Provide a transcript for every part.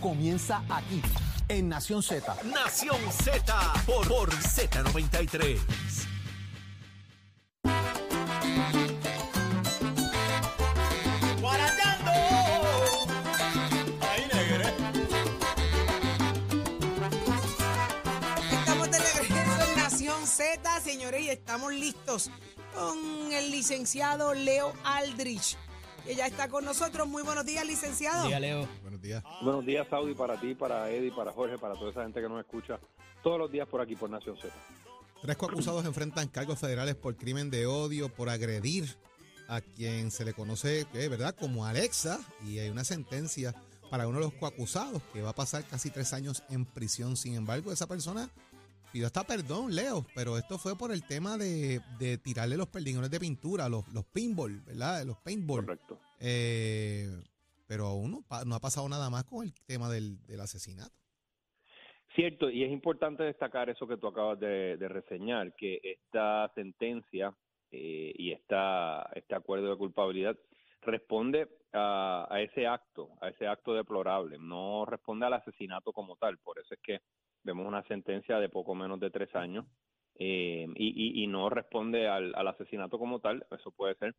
comienza aquí, en Nación Z. Nación Z por, por Z93. ¡Guarachando! Ahí, negre. Estamos de regreso en Nación Z, señores, y estamos listos con el licenciado Leo Aldrich, que ya está con nosotros. Muy buenos días, licenciado. Buenos días. Buenos días, Saudi, para ti, para Eddie, para Jorge, para toda esa gente que nos escucha todos los días por aquí, por Nación Z. Tres coacusados enfrentan cargos federales por crimen de odio, por agredir a quien se le conoce, eh, ¿verdad?, como Alexa, y hay una sentencia para uno de los coacusados que va a pasar casi tres años en prisión. Sin embargo, esa persona pidió hasta perdón, Leo, pero esto fue por el tema de, de tirarle los perdigones de pintura, los, los pinball, ¿verdad?, los paintball. Correcto. Eh, pero aún no, no ha pasado nada más con el tema del, del asesinato. Cierto, y es importante destacar eso que tú acabas de, de reseñar, que esta sentencia eh, y esta, este acuerdo de culpabilidad responde a, a ese acto, a ese acto deplorable, no responde al asesinato como tal, por eso es que vemos una sentencia de poco menos de tres años eh, y, y- y no responde al, asesinato como tal, eso puede ser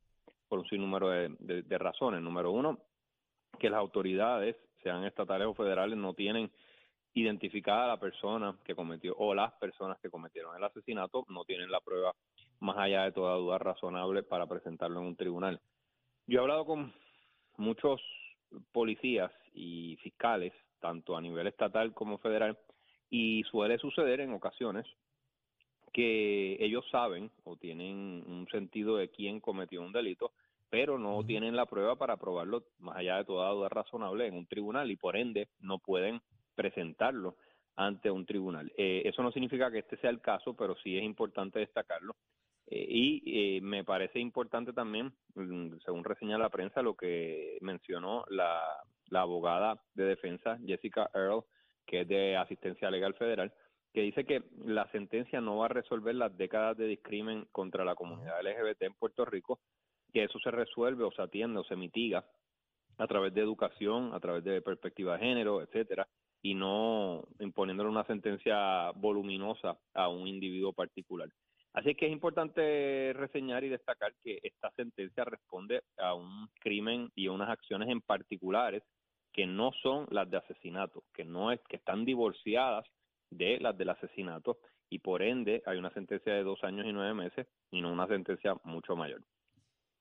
por un sinnúmero de, de- de razones. Número uno, que las autoridades, sean estatales o federales, no tienen identificada a la persona que cometió o las personas que cometieron el asesinato, no tienen la prueba más allá de toda duda razonable para presentarlo en un tribunal. Yo he hablado con muchos policías y fiscales, tanto a nivel estatal como federal, y suele suceder en ocasiones que ellos saben o tienen un sentido de quién cometió un delito, pero no tienen la prueba para probarlo más allá de toda duda razonable en un tribunal y por ende no pueden presentarlo ante un tribunal. Eh, eso no significa que este sea el caso, pero sí es importante destacarlo. Eh, y eh, me parece importante también, mm, según reseña la prensa, lo que mencionó la, la abogada de defensa, Jessica Earl, que es de asistencia legal federal, que dice que la sentencia no va a resolver las décadas de discrimen contra la comunidad LGBT en Puerto Rico, que eso se resuelve o se atiende o se mitiga a través de educación, a través de perspectiva de género, etcétera, y no imponiéndole una sentencia voluminosa a un individuo particular. Así que es importante reseñar y destacar que esta sentencia responde a un crimen y a unas acciones en particulares que no son las de asesinato, que no es que están divorciadas de las del asesinato y por ende hay una sentencia de dos años y nueve meses y no una sentencia mucho mayor.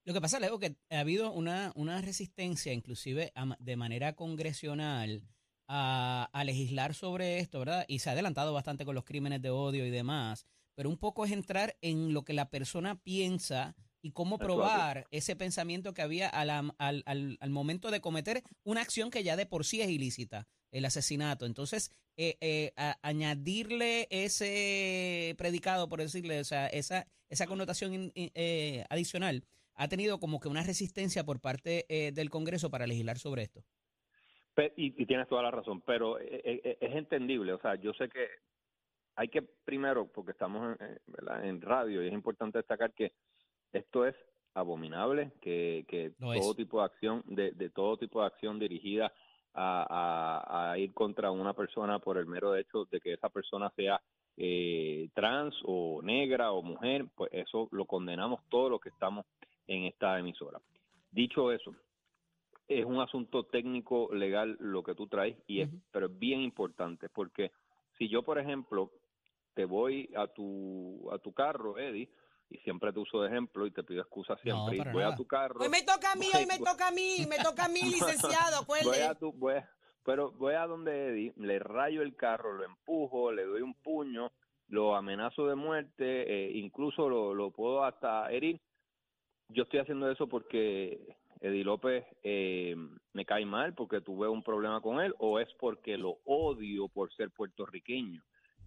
Lo que pasa, Leo, que ha habido una, una resistencia, inclusive de manera congresional, a, a legislar sobre esto, ¿verdad? Y se ha adelantado bastante con los crímenes de odio y demás, pero un poco es entrar en lo que la persona piensa y cómo probar ese pensamiento que había al, al- al momento de cometer una acción que ya de por sí es ilícita, el asesinato. Entonces, eh, eh, a- añadirle ese predicado, por decirle, o sea, esa, esa connotación in- in- eh, adicional, ha tenido como que una resistencia por parte del Congreso para legislar sobre esto. Y, y tienes toda la razón, pero eh, es entendible, o sea, yo sé que hay que primero, porque estamos en, eh, en radio y es importante destacar que esto es abominable, que, que todo es. tipo de acción, de, de todo tipo de acción dirigida a, a- a ir contra una persona por el mero hecho de que esa persona sea eh, trans o negra o mujer, pues eso lo condenamos todos los que estamos en esta emisora. Dicho eso, es un asunto técnico legal lo que tú traes y es, pero es bien importante porque si yo por ejemplo te voy a tu a tu carro Eddie y siempre te uso de ejemplo y te pido excusa siempre y para voy nada. a tu carro Hoy me toca a mí, hoy me voy- toca a mí, me toca a mí, licenciado, voy a tu voy a- pero voy a donde Eddie le rayo el carro lo empujo le doy un puño lo amenazo de muerte eh, incluso lo, lo puedo hasta herir yo estoy haciendo eso porque Eddie López eh, me cae mal porque tuve un problema con él o es porque lo odio por ser puertorriqueño.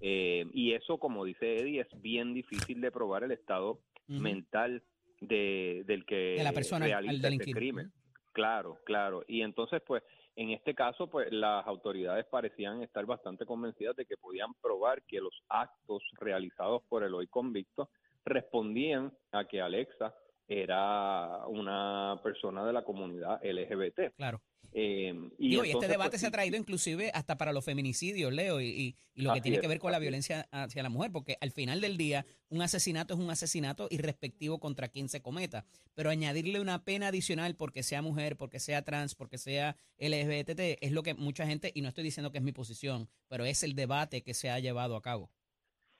Eh, y eso, como dice Eddie, es bien difícil de probar el estado mental de, del que De la persona al realiza este delinquir. crimen. Claro, claro. Y entonces, pues, en este caso, pues, las autoridades parecían estar bastante convencidas de que podían probar que los actos realizados por el hoy convicto respondían a que Alexa era una persona de la comunidad LGBT. Claro. Eh, y, Digo, y este entonces, debate pues, se ha traído inclusive hasta para los feminicidios, Leo, y, y- y lo que tiene es, que ver con la violencia hacia la mujer, porque al final del día un asesinato es un asesinato irrespectivo contra quien se cometa, pero añadirle una pena adicional porque sea mujer, porque sea trans, porque sea LGBT, es lo que mucha gente, y no estoy diciendo que es mi posición, pero es el debate que se ha llevado a cabo.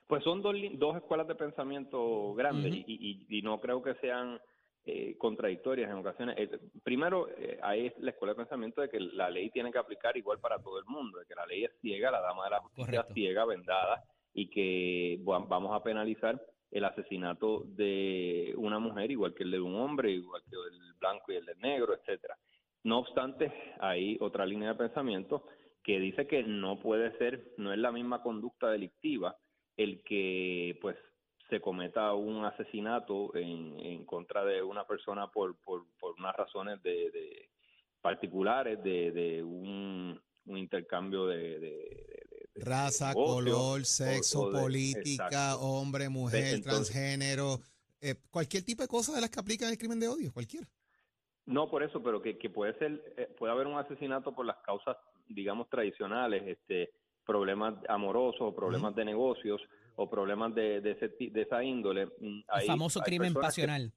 Pues son dos, dos escuelas de pensamiento grandes y no creo que sean eh, contradictorias en ocasiones. Eh, primero, eh, hay la escuela de pensamiento de que la ley tiene que aplicar igual para todo el mundo, de que la ley es ciega, la dama de la justicia es ciega, vendada, y que va- vamos a penalizar el asesinato de una mujer igual que el de un hombre, igual que el blanco y el del negro, etcétera. No obstante, hay otra línea de pensamiento que dice que no puede ser, no es la misma conducta delictiva el que pues se cometa un asesinato en, en contra de una persona por, por, por unas razones de, de particulares de, de un, un intercambio de, Raza, negocio, color, sexo, política, exacto. hombre, mujer, entonces- transgénero, eh, cualquier tipo de cosa de las que aplican el crimen de odio, cualquiera. No por eso, pero que, que puede ser, eh, puede haber un asesinato por las causas, digamos, tradicionales, este, problemas amorosos, o problemas de negocios, o problemas de, de, ese, ti- de esa índole. Mm, El hay- famoso hay crimen que- pasional.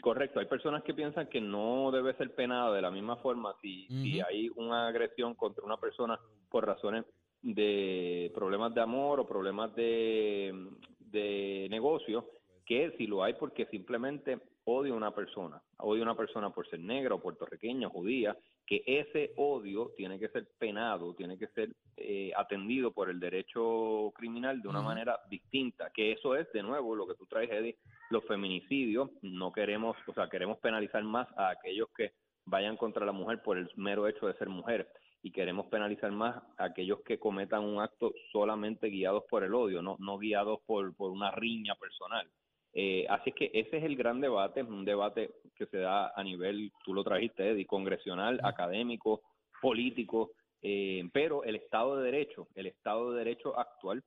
Correcto, hay personas que piensan que no debe ser penado de la misma forma si, hay una agresión contra una persona por razones de problemas de amor o problemas de, de negocio, que si lo hay porque simplemente odia a una persona, odia a una persona por ser negra o puertorriqueña o judía, que ese odio tiene que ser penado, tiene que ser eh, atendido por el derecho criminal de una manera distinta, que eso es, de nuevo, lo que tú traes, Eddie, los feminicidios, no queremos, o sea, queremos penalizar más a aquellos que vayan contra la mujer por el mero hecho de ser mujer y queremos penalizar más a aquellos que cometan un acto solamente guiados por el odio, no, no guiados por, por una riña personal. Eh, así es que ese es el gran debate, un debate que se da a nivel, tú lo trajiste, Eddie, congresional, académico, político, eh, pero el Estado de Derecho, el Estado de Derecho actual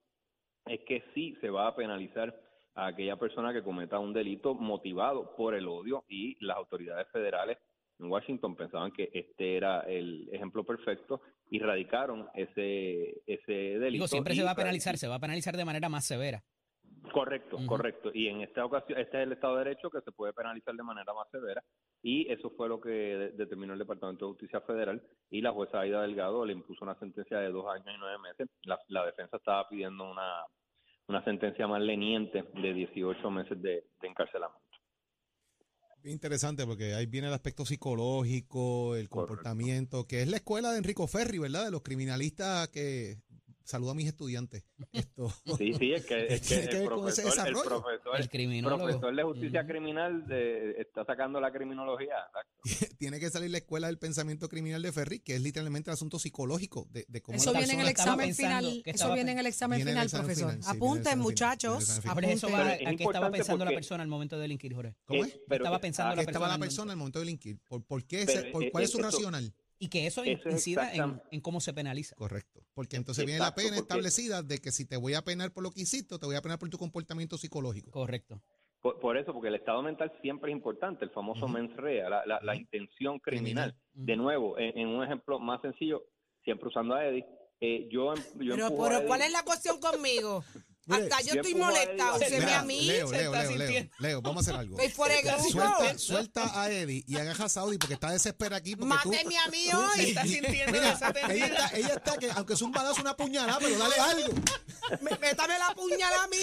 es que sí se va a penalizar a aquella persona que cometa un delito motivado por el odio y las autoridades federales en Washington pensaban que este era el ejemplo perfecto y radicaron ese ese delito. Digo, siempre se va a penalizar, se va a penalizar de manera más severa. Correcto, correcto. Y en esta ocasión, este es el Estado de Derecho que se puede penalizar de manera más severa y eso fue lo que de- determinó el Departamento de Justicia Federal y la jueza Aida Delgado le impuso una sentencia de dos años y nueve meses. La, la defensa estaba pidiendo una, una sentencia más leniente de 18 meses de, de encarcelamiento. Interesante porque ahí viene el aspecto psicológico, el Correcto. comportamiento, que es la escuela de Enrico Ferri, ¿verdad? De los criminalistas que saludo a mis estudiantes. Esto Sí, sí, es que, es que Tiene que el ver con ese profesor, el desarrollo. profesor, El criminólogo. profesor de justicia criminal de- está sacando la criminología. exacto. tiene que salir la escuela del pensamiento criminal de Ferri, que es literalmente el asunto psicológico de, de cómo Eso la viene en el persona- examen final. Eso viene en el examen Viene en el final, examen profesor. final, sí, Apunten, muchachos. viene en el examen final. Pero eso va Pero a es qué estaba pensando la persona al momento de delinquir, Jorge. ¿Cómo es? pero estaba pensando la ¿Qué estaba la persona al persona momento de delinquir? ¿Por, por qué? Pero, se- por- eh, ¿Cuál es su eso- racional? Y que eso Eso es incida en, cómo se penaliza. Correcto. Porque entonces viene la pena establecida de que si te voy a penar por lo que hiciste, te voy a penar por tu comportamiento psicológico. Correcto. Por, por eso, porque el estado mental siempre es importante, el famoso Ujú. mens rea, la, la- intención criminal. De nuevo, en, en un ejemplo más sencillo, siempre usando a Eddie, eh, yo, em- yo Pero, a Eddie- ¿cuál es la cuestión conmigo? Mire, Hasta yo estoy molesta. Úseme Mira, a mí. Leo, se Leo, está Leo, Leo, sintiendo. Leo, vamos a hacer algo. Suelta, suelta a Eddie y agarra a Saudi porque está desesperada aquí. Máteme a mí tú- hoy. Está sintiendo ella está, ella está que aunque es un balazo, una puñalada, pero dale algo. Me- Métame la puñalada a mí.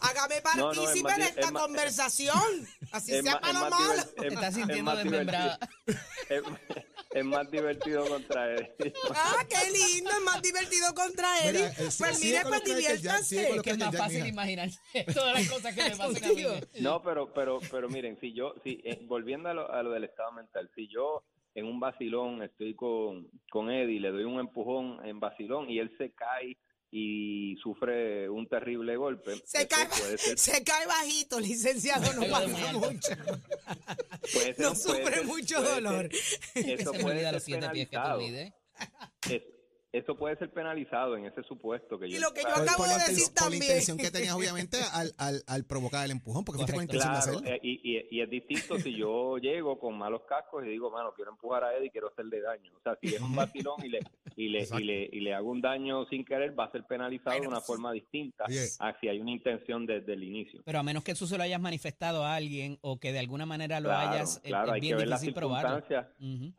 Hágame No, no, es partícipe de esta conversación. Así es sea para lo malo. divert- Te es- estás es sintiendo desmembrada. Es, más divertido contra Eddie. Ah, qué lindo, es más divertido contra él. Mira, eh, sí, pues mire, pues los Es que es más Jack, fácil imaginarse todas las cosas que me pasan a mí. No, pero, pero, pero miren, si yo, si eh, volviendo a lo, a lo del estado mental, si yo en un vacilón estoy con, con Eddie, le doy un empujón en vacilón y él se cae y sufre un terrible golpe, Se cae, se cae bajito, licenciado, no pasa mucho. puede ser- No puede sufre ser- mucho puede ser- dolor. eso puede ser los siete pies que te penalizado. Eso puede ser penalizado en ese supuesto que Y yo lo que yo acabo por de decir inten- por la también. intención que tenías, obviamente, al, al, al provocar el empujón, porque fuiste con la intención de Claro, hacerlo. eh, y, y, y es distinto si yo llego con malos cascos y digo, mano, quiero empujar a Eddie y quiero hacerle daño. O sea, si es un vacilón y le, y le, y le, y le hago un daño sin querer, va a ser penalizado de una forma distinta Oye. a si hay una intención desde el inicio. Pero a menos que tú se lo hayas manifestado a alguien o que de alguna manera lo Claro, hayas, eh, claro, es hay que bien ver las circunstancias,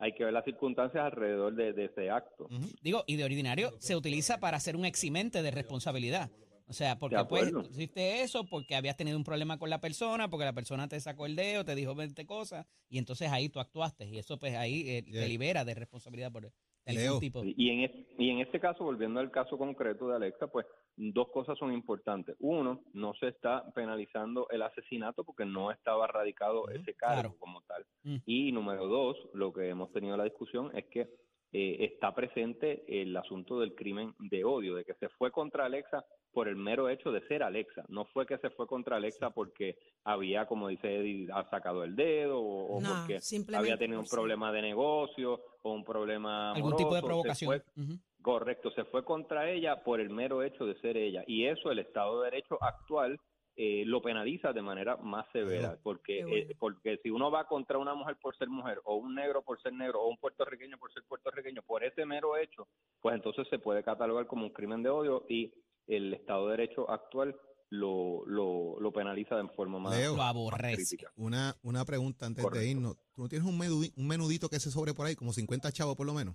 hay que ver las circunstancias alrededor de, de ese acto. Digo, y de ordinario se utiliza para hacer un eximente de responsabilidad. O sea, porque pues hiciste eso porque habías tenido un problema con la persona, porque la persona te sacó el dedo, te dijo 20 cosas, y entonces ahí tú actuaste. Y eso pues ahí eh, Yeah. te libera de responsabilidad por de algún Leo. tipo. Y en, y en este caso, volviendo al caso concreto de Alexa, pues dos cosas son importantes. Uno, no se está penalizando el asesinato porque no estaba radicado ese cargo claro. como tal. Mm. Y número dos, lo que hemos tenido la discusión es que eh, está presente el asunto del crimen de odio, de que se fue contra Alexa por el mero hecho de ser Alexa. No fue que se fue contra Alexa porque había, como dice Eddie, ha sacado el dedo o, No, porque había tenido un problema de negocio o un problema Algún tipo de se provocación. Correcto, se fue contra ella por el mero hecho de ser ella. Y eso el Estado de Derecho actual eh, lo penaliza de manera más severa, porque, bueno. eh, porque si uno va contra una mujer por ser mujer, o un negro por ser negro, o un puertorriqueño por ser puertorriqueño, por ese mero hecho, pues entonces se puede catalogar como un crimen de odio y el Estado de Derecho actual lo, lo, lo penaliza de forma más, Leo. Lo más aborrece. crítica. Una, una pregunta antes Correcto. de irnos. ¿Tú no tienes un menudito que se sobre por ahí, como 50 chavos por lo menos?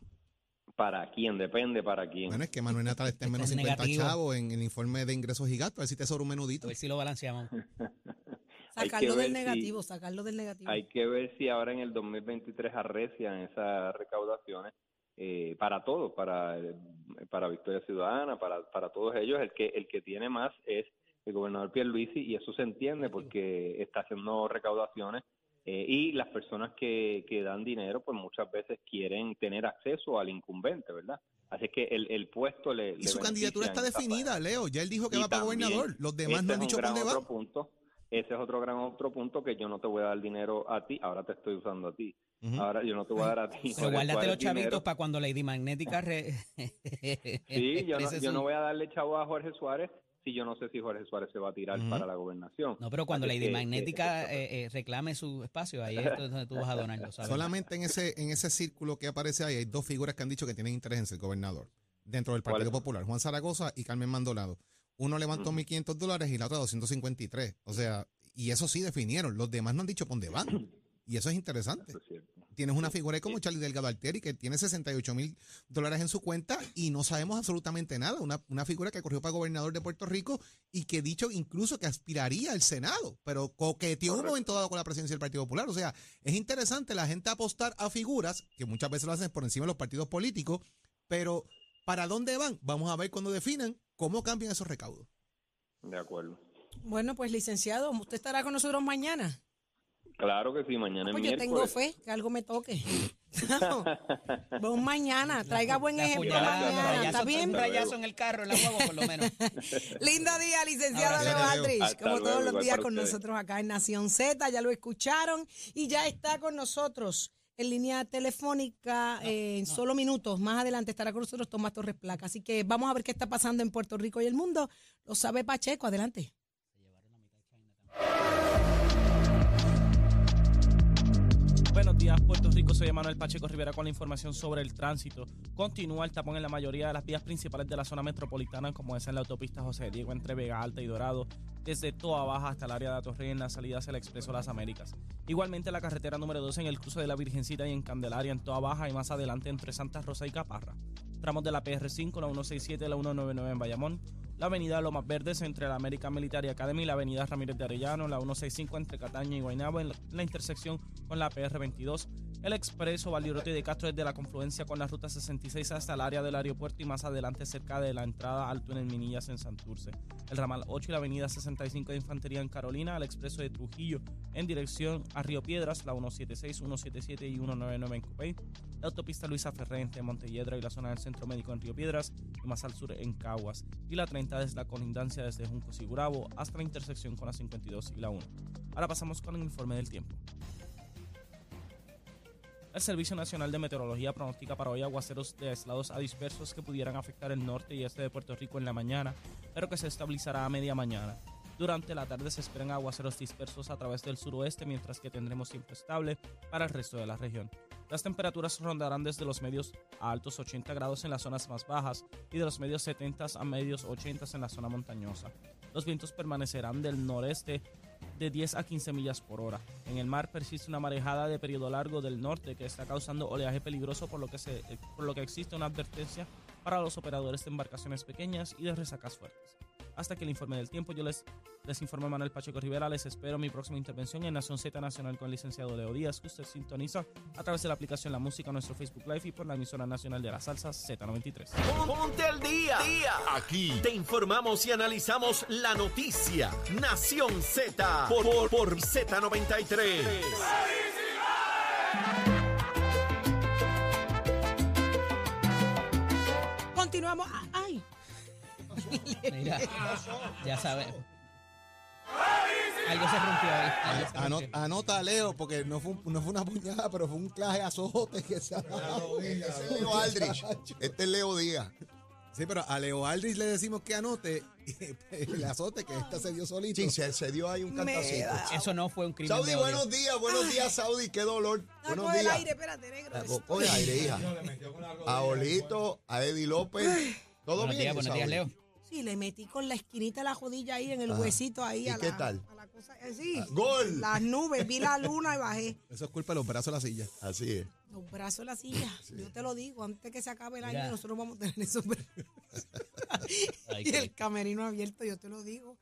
¿Para quién? Depende para quién. Bueno, es que Manuel Natal está en menos Está en 50 negativo. chavos en el informe de ingresos y gastos. A ver si te sobra un menudito. A ver si lo balanceamos. Hay que Sacarlo ver del si- negativo, sacarlo del negativo. Hay que ver si ahora en el 2023 arrecian esas recaudaciones eh, para todos, para, para Victoria Ciudadana, para, para todos ellos. El que, el que tiene más es el gobernador Pierluisi y eso se entiende porque está haciendo recaudaciones eh, y las personas que, que dan dinero pues muchas veces quieren tener acceso al incumbente, ¿verdad? Así que el, el puesto le... Y le su candidatura está definida. Leo. Ya él dijo que Y va para gobernador. Los demás ese no han dicho dónde va. punto. Ese es otro gran otro punto que yo no te voy a dar dinero a ti, ahora te estoy usando a ti. Ahora yo no te voy a dar a ti. Pero guárdate los chavitos dinero. para cuando Lady Magnética re- Sí, yo no, yo no voy a darle chavo a Jorge Suárez si yo no sé si Jorge Suárez se va a tirar para la gobernación. No, pero cuando Así que- que- Magnética que- eh, eh, reclame su espacio, ahí es donde tú vas a donar, lo sabes. Solamente en ese, en ese círculo que aparece ahí hay dos figuras que han dicho que tienen interés en ser gobernador dentro del ¿Cuáles Partido? Popular, Juan Zaragoza y Carmen Mandolado. Uno levantó Ujú. 1.500 dólares y la otra 253. O sea, y eso sí definieron. Los demás no han dicho por dónde van. Y eso es interesante. Eso es cierto. Tienes una figura ahí como Charlie Delgado Altieri que tiene 68 mil dólares en su cuenta y no sabemos absolutamente nada. Una, una figura que corrió para gobernador de Puerto Rico y que dicho incluso que aspiraría al Senado, pero coqueteó un momento dado con la presidencia del Partido Popular. O sea, es interesante la gente apostar a figuras que muchas veces lo hacen por encima de los partidos políticos, pero ¿para dónde van? Vamos a ver cuando definan cómo cambian esos recaudos. De acuerdo. Bueno, pues licenciado, ¿usted estará con nosotros mañana? Claro que sí, mañana es Pues yo tengo fe que algo me toque. Vamos mañana, traiga buen La ejemplo puñalada, mañana, rayazo- ¿está bien? Un rayazo en el carro, en la guagua, por lo menos. Lindo día, licenciado. Leo. Aldrich, como luego, todos los días con ustedes. nosotros acá en Nación Z, ya lo escucharon y ya está con nosotros en línea telefónica eh, en solo minutos. Más adelante estará con nosotros Tomás Torres Placa. Así que vamos a ver qué está pasando en Puerto Rico y el mundo. Lo sabe Pacheco, adelante. Buenos días, Puerto Rico. Soy Manuel Pacheco Rivera con la información sobre el tránsito. Continúa el tapón en la mayoría de las vías principales de la zona metropolitana, como es en la autopista José Diego entre Vega Alta y Dorado, desde Toa Baja hasta el área de Atorrey en la salida hacia el Expreso Las Américas. Igualmente la carretera número 12 en el cruce de la Virgencita y en Candelaria en Toa Baja y más adelante entre Santa Rosa y Caparra. Tramos de la PR5, la 167 y la 199 en Bayamón. La avenida Lomas Verdes entre la American Military Academy y la avenida Ramírez de Arellano, la 165 entre Cataña y Guaynabo en la, intersección con la PR22, el expreso Valdirote de Castro desde la confluencia con la ruta 66 hasta el área del aeropuerto y más adelante cerca de la entrada al túnel Minillas en Santurce, el ramal 8 y la avenida 65 de Infantería en Carolina, el expreso de Trujillo en dirección a Río Piedras, la 176, 177 y 199 en Copey, la autopista Luisa Ferré entre Montelledra y la zona del Centro Médico en Río Piedras y más al sur en Caguas, y la 30 desde la colindancia desde Juncos y Gurabo hasta la intersección con la 52 y la 1. Ahora pasamos con el informe del tiempo. El Servicio Nacional de Meteorología pronostica para hoy aguaceros de aislados a dispersos que pudieran afectar el norte y este de Puerto Rico en la mañana, pero que se estabilizará a media mañana. Durante la tarde se esperan aguaceros dispersos a través del suroeste, mientras que tendremos tiempo estable para el resto de la región. Las temperaturas rondarán desde los medios a altos 80 grados en las zonas más bajas y de los medios 70 a medios 80 en la zona montañosa. Los vientos permanecerán del noreste de 10 a 15 millas por hora. En el mar persiste una marejada de periodo largo del norte que está causando oleaje peligroso por lo que, se, por lo que existe una advertencia para los operadores de embarcaciones pequeñas y de resacas fuertes. Hasta que el informe del tiempo, yo les, les informo Manuel Pacheco Rivera. Les espero mi próxima intervención en Nación Z Nacional con el licenciado Leo Díaz, que usted sintoniza a través de la aplicación La Música, nuestro Facebook Live y por la emisora nacional de la salsa Z93. Ponte al día. Aquí te informamos y analizamos la noticia. Nación Z por, por, por Z93. Continuamos. Ah, Mira, ya sabes. Algo se rompió ahí. algo se Ano- rompió. anota, Leo, porque no fue, un- no fue una puñada, pero fue un claje azote que se ha dado. Ese es Leo Aldrich. Este es Leo Díaz. Sí, pero a Leo Aldrich le decimos que anote el azote que esta se dio solito. Sí, se, se dio ahí un cantacito. Eso no fue un crimen Saudi, de odio. buenos días, buenos días, Saudi. Qué dolor. ah, Buenos coge el días. aire, espérate, negro. Ah, co- Coge aire, hija. A Olito, a Eddie López. ¿Todo Buenos bien? días, buenos días, Saudi? Leo. Sí, le metí con la esquinita de la jodilla ahí en el Ajá. huesito ahí. ¿Y a qué la, tal? a la cosa, eh, sí. ¡Gol! Las nubes, vi la luna y bajé. Eso es culpa de los brazos de la silla. Así es. Los brazos de la silla. Yo te lo digo, antes que se acabe el Mira. año, nosotros vamos a tener esos brazos. Ay, y el camerino abierto, yo te lo digo.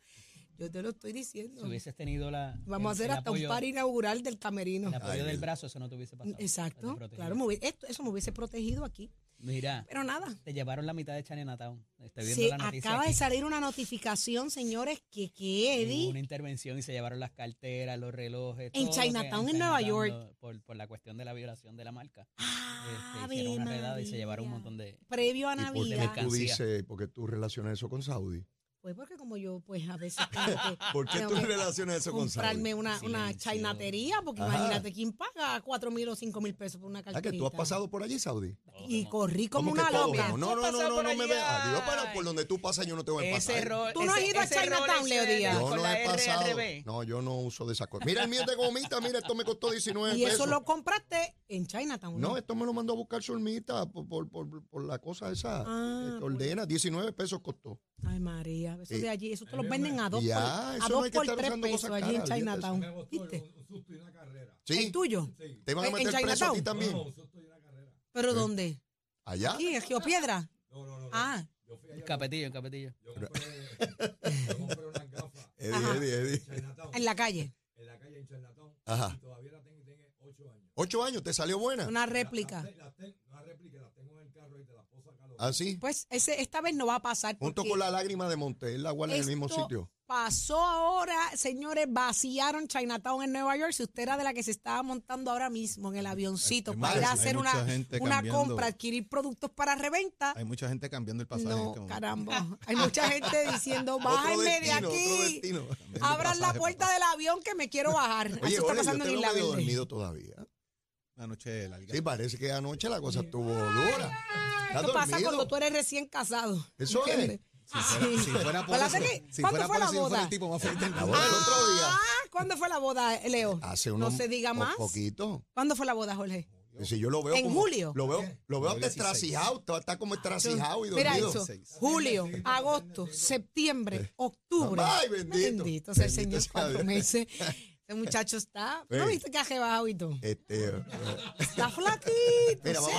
Yo te lo estoy diciendo. Si hubieses tenido la. Vamos a hacer hasta un par inaugural del camerino. El apoyo Ay, del brazo, eso no te hubiese pasado. Exacto. Claro, me hubiese- esto, eso me hubiese protegido aquí. Mira, Pero nada. te llevaron la mitad de Chinatown. Estoy viendo la noticia. acaba de salir una notificación, señores, que, que Hubo Eddie. una intervención y se llevaron las carteras, los relojes. En Chinatown, en Nueva Chinatown, York. Por, por la cuestión de la violación de la marca. Ah, Este, hicieron una redada y se llevaron un montón de. Previo a ¿Y por qué Navidad. mercancía. tú dices, por qué tú relacionas eso con Saudi? Pues porque como yo, pues a veces tengo que, ¿Por qué tú relacionas eso con Saudi? comprarme una, una Silencio. chainatería, porque Ajá. imagínate quién paga cuatro mil o cinco mil pesos por una Ah, carterita. que tú has pasado por allí, Saudi. Y corrí como ¿Cómo que una loca. No, no, ¿Tú has no, no, no, me veas. Dios, pero por donde tú pasas yo no te voy a pasar. Rol. ¿Tú no has ese- ido a Chinatown, Leo Díaz? Yo no he pasado. yo no uso de esa cosa. Mira el mío de gomita, mira, esto me costó 19 Y pesos. eso lo compraste en Chinatown. No, esto me lo mandó a buscar Zulmita por, por, por, por la cosa esa Ah, que ordena. 19 pesos costó. Ay, María, eso Eh, de allí, eso te lo venden a dos Ya, por, a no dos por tres pesos allí en caras. Chinatown. ¿Viste? ¿Sí? ¿El tuyo? ¿Te van a ¿En meter preso a ti Chinatown? también? ¿Pero dónde? ¿Allá? ¿Aquí, en Río Piedra? Ah, En Capetillo, en Capetillo. Eddie, Ajá. Eddie, Eddie. en la calle. Ajá. Ocho años, ¿te salió buena? Una réplica. ¿Ah, sí? Pues ese, esta vez no va a pasar. Junto con la lágrima de Monte, él la guarda en el mismo sitio. Pasó ahora, señores, vaciaron Chinatown en Nueva York. Si usted era de la que se estaba montando ahora mismo en el avioncito Hay- hay para ir a hacer una, una compra, adquirir productos para reventa, Hay mucha gente cambiando el pasaje. en no, este momento. caramba. Hay mucha gente diciendo, bájenme de aquí. Abran la puerta papá. del avión que me quiero bajar. Oye, Eso está yo pasando te en Isla dormido todavía. Una noche larga. Sí, parece que anoche la cosa estuvo dura. ¿Estás Esto pasa cuando tú eres recién casado. Eso es. ¿entiendes? Si fuera, si fuera por Acuérdate eso, que- si ¿cuándo fuera fue por la eso, yo fuera boda? el tipo más feliz del La mundo. Ah, ¿cuándo fue la boda, Leo? Hace no unos se diga un más. poquito. ¿Cuándo fue la boda, Jorge? Si yo lo veo ¿En como- julio? Lo veo, lo veo hasta 16. estracijado, está, como estracijado y Mira dormido. eso. 16. Julio, agosto, septiembre, octubre. Ay, bendito. Bendito sea el Señor, cuatro meses. Este muchacho está. ¿No viste que ha rebajado y todo? Este, Está flaquito. mira, vamos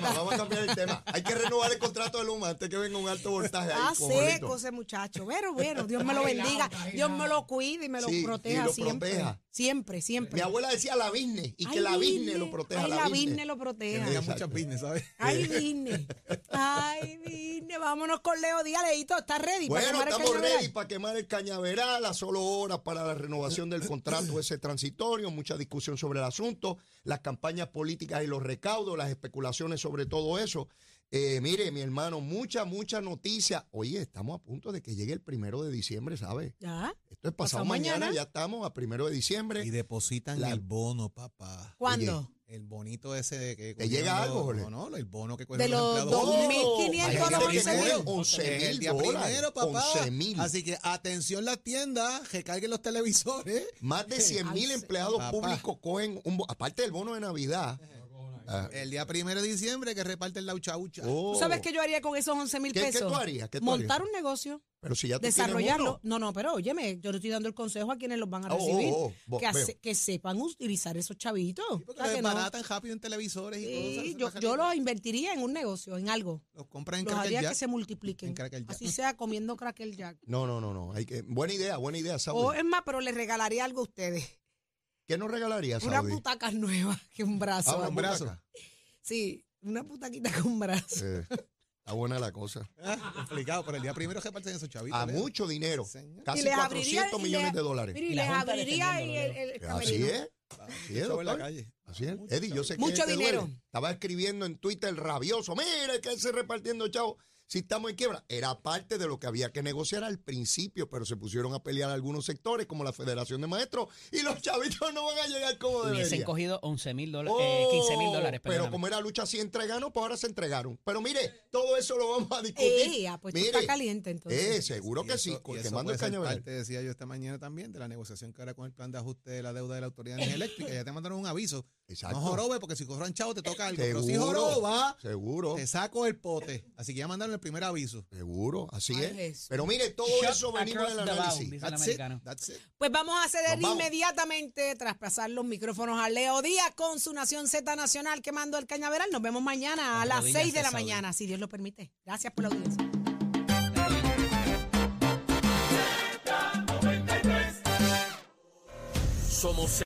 tema, vamos a cambiar el tema. Hay que renovar el contrato de Luma antes que venga un alto voltaje ahí. Jorito. seco ese muchacho. Bueno, bueno, Dios me lo bendiga. Dios me lo cuide y me lo Sí, proteja y lo siempre. proteja. Siempre, siempre. Mi abuela decía la business y que la business business. lo proteja. Ay, la, la business. business lo proteja. Tenía Exacto. muchas business, ¿sabes? Ay, vine. Ay, vine. Vámonos con Leo Díaz. Leito, ¿estás ready? para Bueno, quemar el estamos cañaveral? ready para quemar el cañaveral a solo horas para la renovación del contrato ese transitorio, mucha discusión sobre el asunto, las campañas políticas y los recaudos, las especulaciones sobre todo eso. Eh, mire, mi hermano, mucha, mucha noticia. Oye, estamos a punto de que llegue el primero de diciembre, ¿sabes? ¿Ya? Esto es pasado Pasado mañana, mañana. ya estamos a primero de diciembre. Y depositan La- el bono, papá. ¿Cuándo? Oye, el bonito ese de que. ¿Te llega algo, Jorge? No, no, el bono que De cogieron los empleados dos públicos. mil- 2.500 Hay a los que 11 tiene mil. 11 Es el mil día dólares. primero, papá. 11 mil. Así que atención las tiendas, recarguen los televisores. Más de 100 mil Ay, empleados papá. públicos cogen, un, aparte del bono de Navidad. Ah, El día primero de diciembre que reparten la ucha ucha. oh, ¿Tú sabes qué yo haría con esos 11 mil ¿Qué- qué pesos? tú harías? ¿Qué tú Montar harías? un negocio, Pero si ya tú desarrollarlo. uno. No, no, pero óyeme, yo le estoy dando el consejo a quienes los van a Oh, oh, recibir. oh, bo- que, hace- veo. que sepan utilizar esos chavitos. Porque O sea, los que no- desbaratan rápido en televisores y Sí, cosas. yo, yo los invertiría en un negocio, en algo. Los compran en Los Cracker haría Jack. que se multipliquen. En. Así sea comiendo Cracker Jack. No, no, no, no. Hay que, buena idea, buena idea, Saudi. O es más, pero les regalaría algo a ustedes. ¿Qué nos regalaría, Unas Saudi? butacas nuevas que un brazo. Ah, un brazo. butaca. Sí, una putaquita con brazo. Eh, está buena la cosa. Ah, complicado, pero el día primero reparten esos chavitos. A Leo. mucho dinero. Señor. Casi Y les abriría- 400 y millones de dólares. Y Y les abriría ahí defendiéndolo, el, el Así es. Así es, Chavo en la doctor. calle. Así es. Mucho Eddie, yo sé que Mucho dinero. duele. Estaba escribiendo en Twitter rabioso. Mire que se repartiendo chavo. Si estamos en quiebra. Era parte de lo que había que negociar al principio, pero se pusieron a pelear algunos sectores, como la Federación de Maestros, y los chavitos no van a llegar como Hubiesen deberían. cogido 11 mil dólares, eh, 15 mil dólares. Pero como era lucha así entregaron, pues ahora se entregaron. Pero mire, todo eso lo vamos a discutir. Eh, pues Mire, está caliente entonces. Eh, seguro que eso- sí. Quemando puede el cañaveral. parte, decía yo esta mañana también, de la negociación que hará con el plan de ajuste de la deuda de la Autoridad de Energía Eléctrica. Ya te mandaron un aviso. Exacto. No jorobes, porque si cobran chavo te toca algo. Pero si Seguro. joroba, Seguro. te saco el pote. Así que ya mandaron el primer aviso. Seguro, así Ay, es. Jesús. Pero mire, todo eso venimos del análisis. el That's it. americano. That's it. Pues vamos a ceder Nos vamos. inmediatamente, traspasar los micrófonos a Leo Díaz con su Nación Z Nacional quemando el cañaveral. Nos vemos mañana a Las las rodillas 6 de la mañana, si Dios lo permite. Gracias por la audiencia. Somos